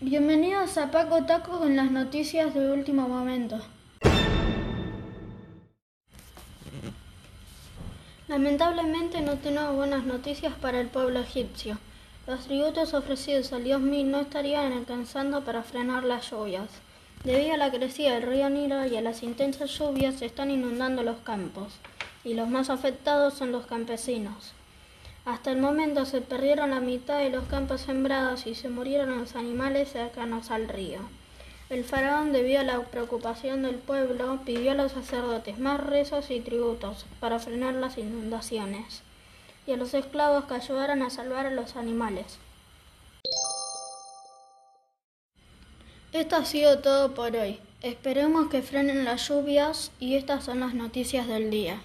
Bienvenidos a Paco Taco con las noticias de último momento. Lamentablemente no tenemos buenas noticias para el pueblo egipcio. Los tributos ofrecidos al dios Mil no estarían alcanzando para frenar las lluvias. Debido a la crecida del río Nilo y a las intensas lluvias se están inundando los campos, y los más afectados son los campesinos. Hasta el momento se perdieron la mitad de los campos sembrados y se murieron los animales cercanos al río. El faraón, debido a la preocupación del pueblo, pidió a los sacerdotes más rezos y tributos para frenar las inundaciones, y a los esclavos que ayudaran a salvar a los animales. Esto ha sido todo por hoy. Esperemos que frenen las lluvias y estas son las noticias del día.